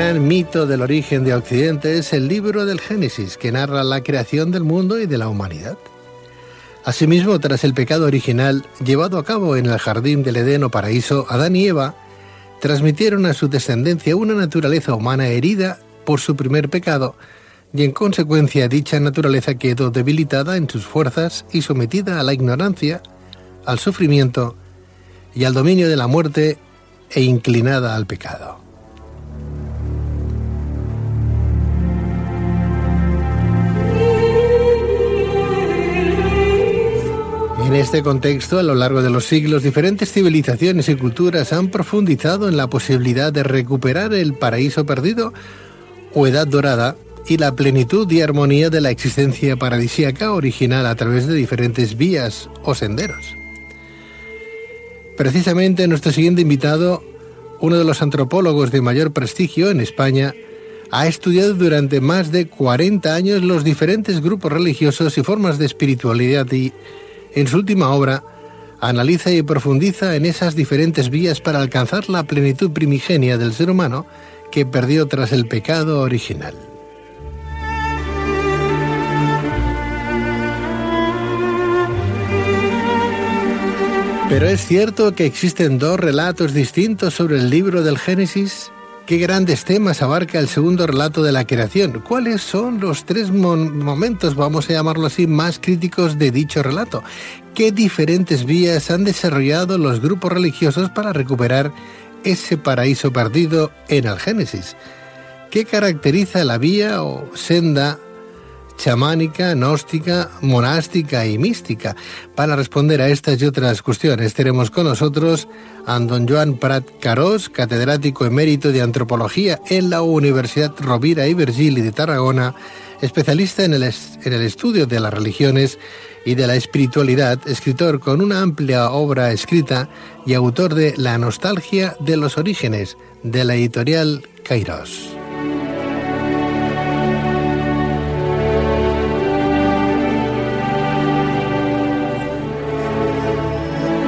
Gran mito del origen de Occidente es el libro del Génesis, que narra la creación del mundo y de la humanidad. Asimismo, tras el pecado original llevado a cabo en el jardín del Edén o paraíso, Adán y Eva transmitieron a su descendencia una naturaleza humana herida por su primer pecado, y en consecuencia dicha naturaleza quedó debilitada en sus fuerzas y sometida a la ignorancia, al sufrimiento y al dominio de la muerte e inclinada al pecado. En este contexto, a lo largo de los siglos, diferentes civilizaciones y culturas han profundizado en la posibilidad de recuperar el paraíso perdido o edad dorada y la plenitud y armonía de la existencia paradisíaca original a través de diferentes vías o senderos. Precisamente nuestro siguiente invitado, uno de los antropólogos de mayor prestigio en España, ha estudiado durante más de 40 años los diferentes grupos religiosos y formas de espiritualidad y, en su última obra, analiza y profundiza en esas diferentes vías para alcanzar la plenitud primigenia del ser humano que perdió tras el pecado original. Pero es cierto que existen dos relatos distintos sobre el libro del Génesis. ¿Qué grandes temas abarca el segundo relato de la creación? ¿Cuáles son los tres momentos, vamos a llamarlo así, más críticos de dicho relato? ¿Qué diferentes vías han desarrollado los grupos religiosos para recuperar ese paraíso perdido en el Génesis? ¿Qué caracteriza la vía o senda chamánica, gnóstica, monástica y mística. Para responder a estas y otras cuestiones tenemos con nosotros a don Joan Prat Carós, catedrático emérito de antropología en la Universidad Rovira y Virgili de Tarragona, especialista en el, en el estudio de las religiones y de la espiritualidad, escritor con una amplia obra escrita y autor de La nostalgia de los orígenes, de la editorial Kairos.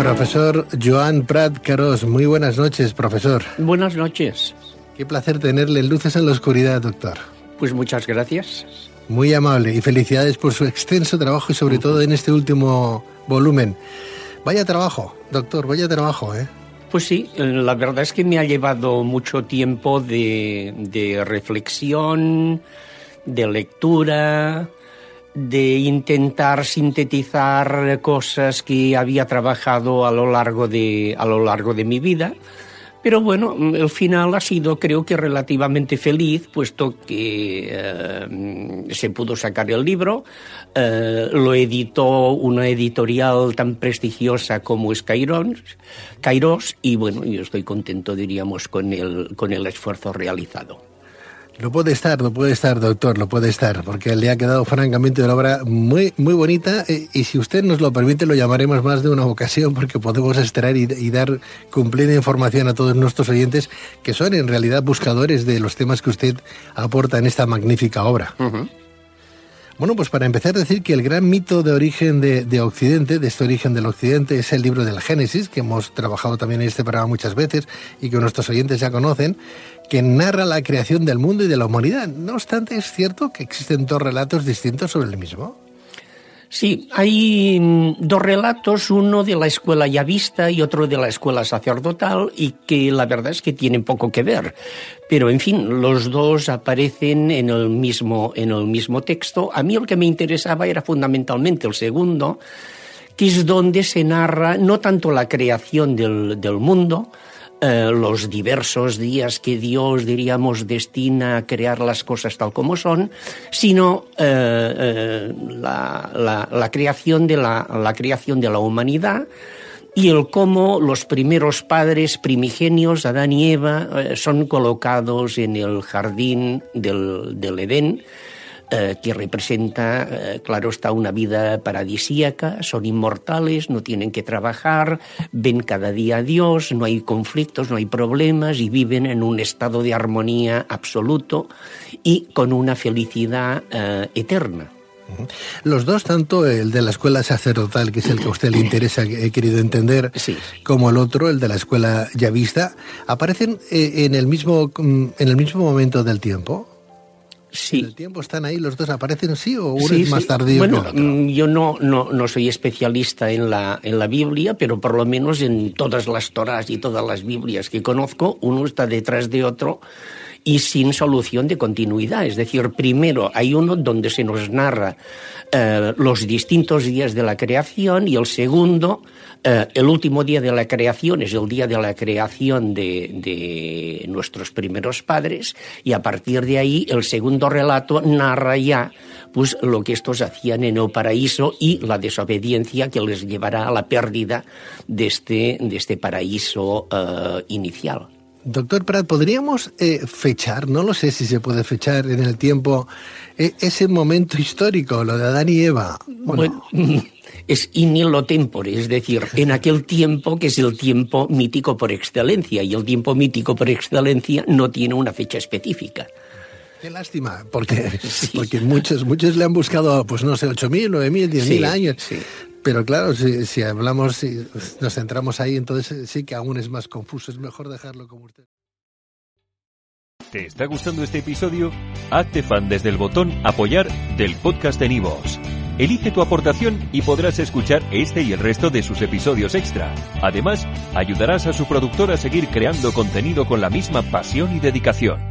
Profesor Joan Prat Carós, muy buenas noches, profesor. Buenas noches. Qué placer tenerle luces en la oscuridad, doctor. Pues muchas gracias. Muy amable y felicidades por su extenso trabajo y sobre todo en este último volumen. Vaya trabajo, doctor, vaya trabajo, ¿eh? Pues sí, la verdad es que me ha llevado mucho tiempo de, de reflexión, de lectura, de intentar sintetizar cosas que había trabajado a lo largo de, a lo largo de mi vida. Pero bueno, el final ha sido creo que relativamente feliz, puesto que eh, se pudo sacar el libro, eh, lo editó una editorial tan prestigiosa como es Kairos, y bueno, yo estoy contento, diríamos, con el, con el esfuerzo realizado. Lo puede estar, lo puede estar, doctor, lo puede estar, porque le ha quedado francamente una obra muy, muy bonita eh, y si usted nos lo permite lo llamaremos más de una ocasión porque podemos extraer y, dar cumplida información a todos nuestros oyentes que son en realidad buscadores de los temas que usted aporta en esta magnífica obra. Bueno, pues para empezar decir que el gran mito de origen de, Occidente, de este origen del Occidente, es el libro del Génesis, que hemos trabajado también en este programa muchas veces y que nuestros oyentes ya conocen, que narra la creación del mundo y de la humanidad. No obstante, es cierto que existen dos relatos distintos sobre el mismo. Sí, hay dos relatos, uno de la escuela yavista y otro de la escuela sacerdotal, y que la verdad es que tienen poco que ver. Pero, en fin, los dos aparecen en el mismo, en el mismo texto. A mí lo que me interesaba era fundamentalmente el segundo, que es donde se narra no tanto la creación del, del mundo, eh, los diversos días que Dios, diríamos, destina a crear las cosas tal como son, sino eh, eh, la, creación de la, la creación de la humanidad y el cómo los primeros padres primigenios, Adán y Eva, son colocados en el jardín del, del Edén, eh, que representa, eh, claro está, una vida paradisíaca, son inmortales, no tienen que trabajar, ven cada día a Dios, no hay conflictos, no hay problemas y viven en un estado de armonía absoluto y con una felicidad eh, eterna. Los dos, tanto el de la escuela sacerdotal, que es el que a usted le interesa, que he querido entender, como el otro, el de la escuela yavista, aparecen en el mismo mm, en el mismo momento del tiempo. Sí. el tiempo están ahí, los dos aparecen, sí, o uno es más tardío bueno, mm, Yo no, no, no soy especialista en la, en la Biblia, pero por lo menos en todas las Torás y todas las Biblias que conozco, uno está detrás de otro y sin solución de continuidad. Es decir, primero hay uno donde se nos narra eh, los distintos días de la creación y el segundo, eh, el último día de la creación es el día de la creación de, de, nuestros primeros padres y a partir de ahí el segundo relato narra ya pues lo que estos hacían en el paraíso y la desobediencia que les llevará a la pérdida de este, de este paraíso uh, inicial. Doctor Prat, ¿podríamos eh, fechar, no lo sé si se puede fechar en el tiempo, eh, ese momento histórico, lo de Adán y Eva? Bueno, es in illo tempore, es decir, en aquel tiempo que es el tiempo mítico por excelencia, y el tiempo mítico por excelencia no tiene una fecha específica. Qué lástima, porque, porque muchos, muchos le han buscado, pues no sé, 8.000, 9.000, 10.000 años. Pero claro, si, hablamos, si nos centramos ahí, entonces sí que aún es más confuso. Es mejor dejarlo como usted. ¿Te está gustando este episodio? Hazte fan desde el botón Apoyar del podcast de Nivos. Elige tu aportación y podrás escuchar este y el resto de sus episodios extra. Además, ayudarás a su productor a seguir creando contenido con la misma pasión y dedicación.